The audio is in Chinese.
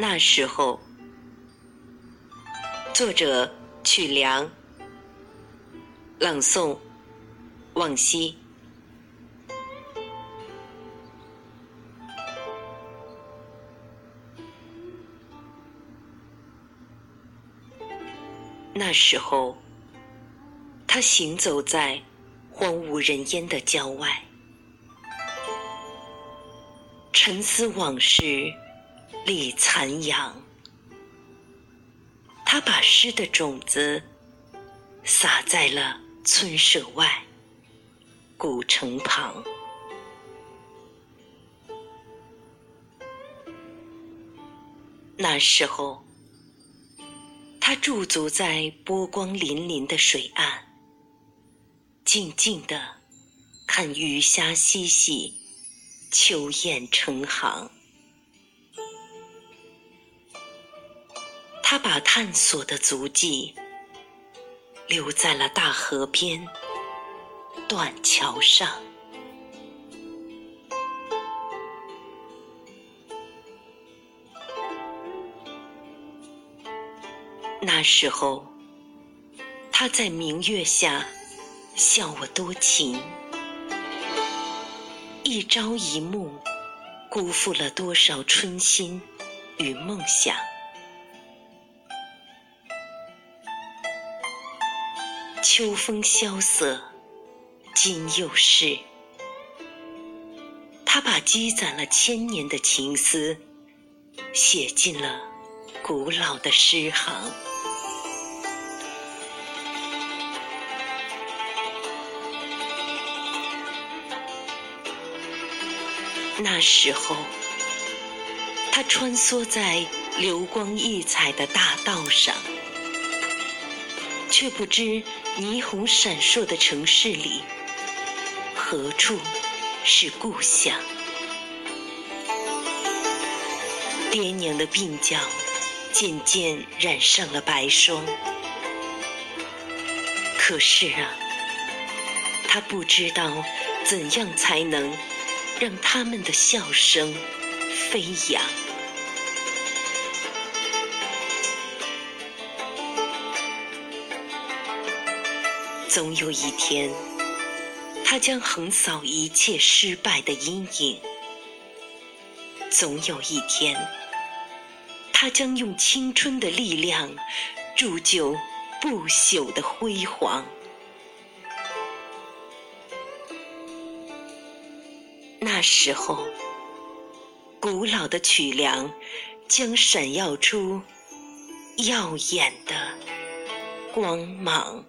那时候，作者曲梁，朗诵往昔。那时候，他行走在荒无人烟的郊外，沉思往事，立残阳。他把诗的种子撒在了村舍外、古城旁。那时候。他驻足在波光粼粼的水岸，静静地看鱼虾嬉戏，秋雁成行。他把探索的足迹留在了大河边、断桥上。那时候，他在明月下笑我多情，一朝一暮，辜负了多少春心与梦想。秋风萧瑟，今又是。他把积攒了千年的情思，写进了古老的诗行。那时候，他穿梭在流光溢彩的大道上，却不知霓虹闪烁的城市里，何处是故乡。爹娘的鬓角渐渐染上了白霜，可是啊，他不知道怎样才能。让他们的笑声飞扬。总有一天，他将横扫一切失败的阴影；总有一天，他将用青春的力量铸就不朽的辉煌。那时候，古老的曲梁将闪耀出耀眼的光芒。